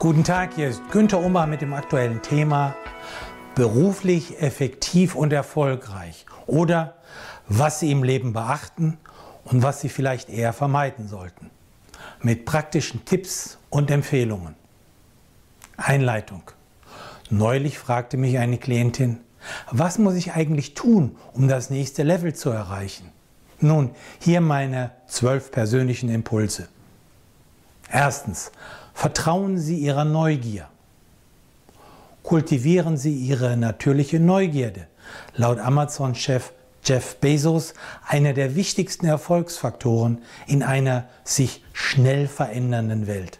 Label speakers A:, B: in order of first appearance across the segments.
A: Guten Tag, hier ist Günter Ummer mit dem aktuellen Thema beruflich effektiv und erfolgreich oder was Sie im Leben beachten und was Sie vielleicht eher vermeiden sollten. Mit praktischen Tipps und Empfehlungen. Einleitung. Neulich fragte mich eine Klientin, was muss ich eigentlich tun, um das nächste Level zu erreichen? Nun, hier meine zwölf persönlichen Impulse. Erstens, vertrauen Sie Ihrer Neugier. Kultivieren Sie Ihre natürliche Neugierde. Laut Amazon-Chef Jeff Bezos einer der wichtigsten Erfolgsfaktoren in einer sich schnell verändernden Welt.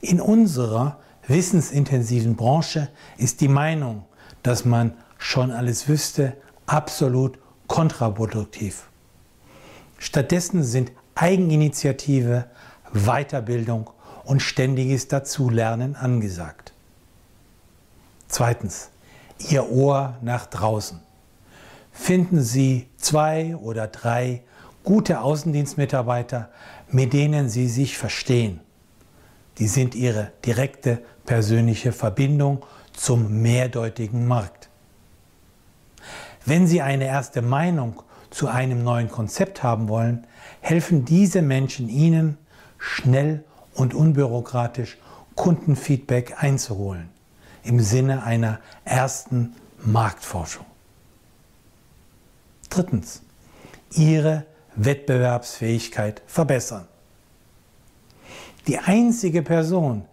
A: In unserer wissensintensiven Branche ist die Meinung, dass man schon alles wüsste, absolut kontraproduktiv. Stattdessen sind Eigeninitiative, Weiterbildung und ständiges Dazulernen angesagt. Zweitens, Ihr Ohr nach draußen. Finden Sie zwei oder drei gute Außendienstmitarbeiter, mit denen Sie sich verstehen. Die sind Ihre direkte persönliche Verbindung zum mehrdeutigen Markt. Wenn Sie eine erste Meinung zu einem neuen Konzept haben wollen, helfen diese Menschen Ihnen, schnell und unbürokratisch Kundenfeedback einzuholen im Sinne einer ersten Marktforschung. Drittens, Ihre Wettbewerbsfähigkeit verbessern. Die einzige Person,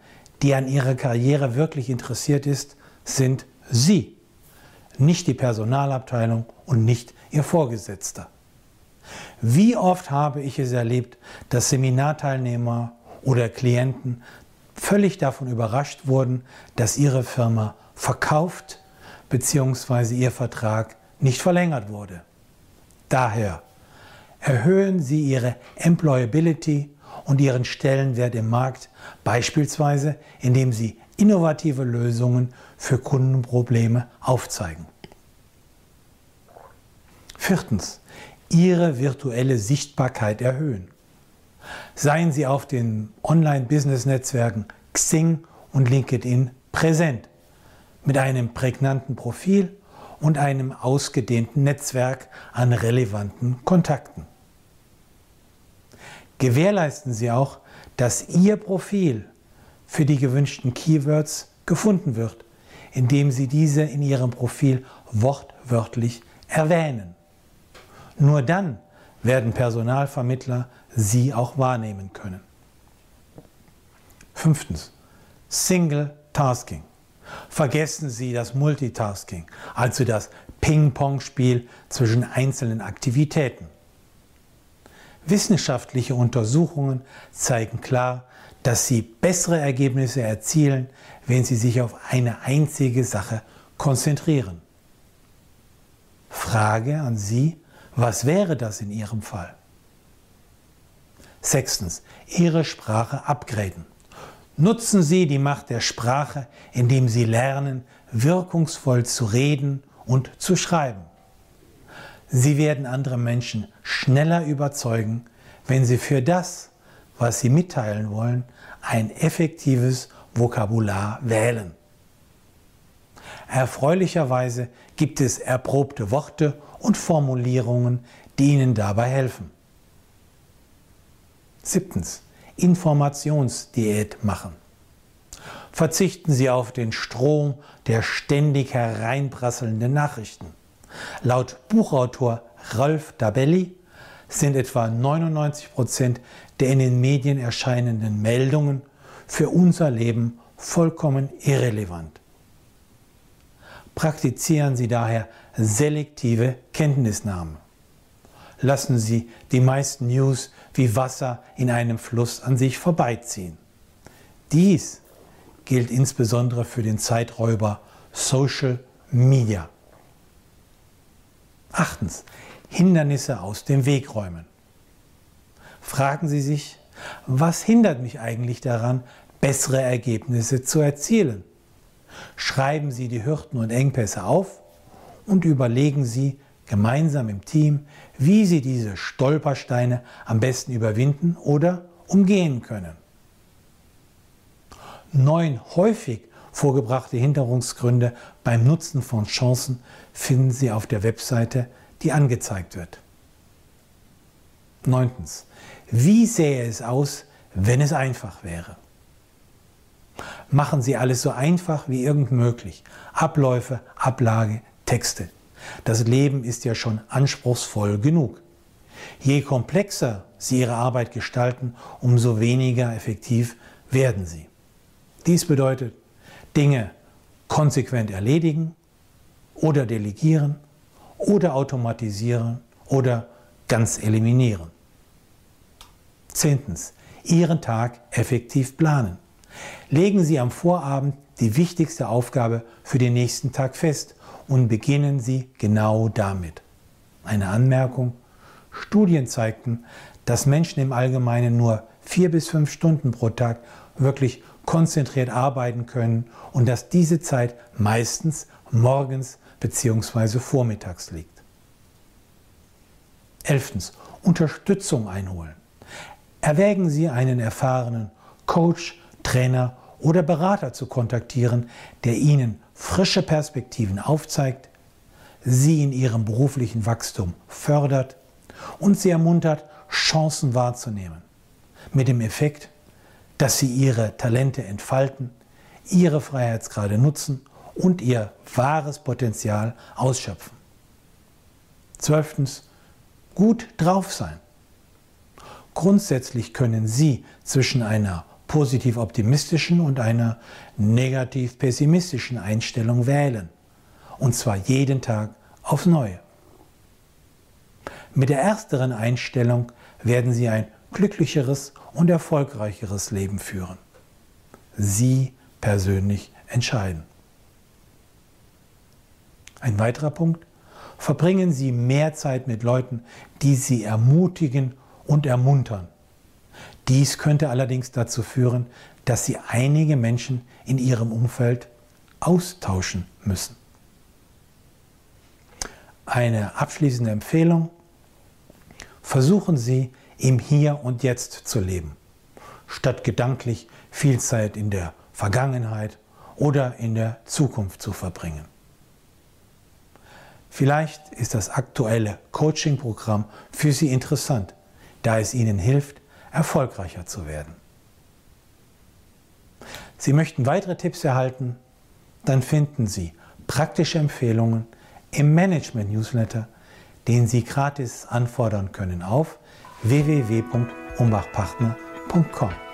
A: die an Ihrer Karriere wirklich interessiert ist, sind Sie, nicht die Personalabteilung und nicht Ihr Vorgesetzter. Wie oft habe ich es erlebt, dass Seminarteilnehmer oder Klienten völlig davon überrascht wurden, dass ihre Firma verkauft bzw. ihr Vertrag nicht verlängert wurde. Daher erhöhen Sie Ihre Employability und Ihren Stellenwert im Markt, beispielsweise indem Sie innovative Lösungen für Kundenprobleme aufzeigen. Viertens, Ihre virtuelle Sichtbarkeit erhöhen. Seien Sie auf den Online-Business-Netzwerken Xing und LinkedIn präsent mit einem prägnanten Profil und einem ausgedehnten Netzwerk an relevanten Kontakten. Gewährleisten Sie auch, dass Ihr Profil für die gewünschten Keywords gefunden wird, indem Sie diese in Ihrem Profil wortwörtlich erwähnen. Nur dann werden Personalvermittler Sie auch wahrnehmen können. Fünftens. Single Tasking. Vergessen Sie das Multitasking, also das Ping-Pong-Spiel zwischen einzelnen Aktivitäten. Wissenschaftliche Untersuchungen zeigen klar, dass Sie bessere Ergebnisse erzielen, wenn Sie sich auf eine einzige Sache konzentrieren. Frage an Sie, was wäre das in Ihrem Fall? Sechstens, Ihre Sprache upgraden. Nutzen Sie die Macht der Sprache, indem Sie lernen, wirkungsvoll zu reden und zu schreiben. Sie werden andere Menschen schneller überzeugen, wenn Sie für das, was Sie mitteilen wollen, ein effektives Vokabular wählen. Erfreulicherweise gibt es erprobte Worte und Formulierungen, die Ihnen dabei helfen. Siebtens. Informationsdiät machen. Verzichten Sie auf den Strom der ständig hereinprasselnden Nachrichten. Laut Buchautor Ralf Dabelli sind etwa 99 Prozent der in den Medien erscheinenden Meldungen für unser Leben vollkommen irrelevant. Praktizieren Sie daher selektive Kenntnisnahme. Lassen Sie die meisten News wie Wasser in einem Fluss an sich vorbeiziehen. Dies gilt insbesondere für den Zeiträuber Social Media. Achtens, Hindernisse aus dem Weg räumen. Fragen Sie sich, was hindert mich eigentlich daran, bessere Ergebnisse zu erzielen? Schreiben Sie die Hürden und Engpässe auf und überlegen Sie gemeinsam im Team, wie Sie diese Stolpersteine am besten überwinden oder umgehen können. Neun häufig vorgebrachte Hinderungsgründe beim Nutzen von Chancen finden Sie auf der Webseite, die angezeigt wird. Neuntens. Wie sähe es aus, wenn es einfach wäre? Machen Sie alles so einfach wie irgend möglich. Abläufe, Ablage, Texte. Das Leben ist ja schon anspruchsvoll genug. Je komplexer Sie Ihre Arbeit gestalten, umso weniger effektiv werden Sie. Dies bedeutet, Dinge konsequent erledigen oder delegieren oder automatisieren oder ganz eliminieren. Zehntens, Ihren Tag effektiv planen. Legen Sie am Vorabend die wichtigste Aufgabe für den nächsten Tag fest und beginnen Sie genau damit. Eine Anmerkung. Studien zeigten, dass Menschen im Allgemeinen nur vier bis fünf Stunden pro Tag wirklich konzentriert arbeiten können und dass diese Zeit meistens morgens bzw. vormittags liegt. Elftens. Unterstützung einholen. Erwägen Sie einen erfahrenen Coach, Trainer oder Berater zu kontaktieren, der Ihnen frische Perspektiven aufzeigt, Sie in Ihrem beruflichen Wachstum fördert und Sie ermuntert, Chancen wahrzunehmen. Mit dem Effekt, dass sie ihre Talente entfalten, ihre Freiheitsgrade nutzen und ihr wahres Potenzial ausschöpfen. Zwölftens, gut drauf sein. Grundsätzlich können Sie zwischen einer positiv optimistischen und einer negativ pessimistischen Einstellung wählen. Und zwar jeden Tag aufs Neue. Mit der ersteren Einstellung werden Sie ein glücklicheres und erfolgreicheres Leben führen. Sie persönlich entscheiden. Ein weiterer Punkt. Verbringen Sie mehr Zeit mit Leuten, die Sie ermutigen und ermuntern. Dies könnte allerdings dazu führen, dass Sie einige Menschen in Ihrem Umfeld austauschen müssen. Eine abschließende Empfehlung. Versuchen Sie, im Hier und Jetzt zu leben, statt gedanklich viel Zeit in der Vergangenheit oder in der Zukunft zu verbringen. Vielleicht ist das aktuelle Coaching-Programm für Sie interessant, da es Ihnen hilft, erfolgreicher zu werden. Sie möchten weitere Tipps erhalten? Dann finden Sie praktische Empfehlungen im Management-Newsletter, den Sie gratis anfordern können auf www.umbachpartner.com.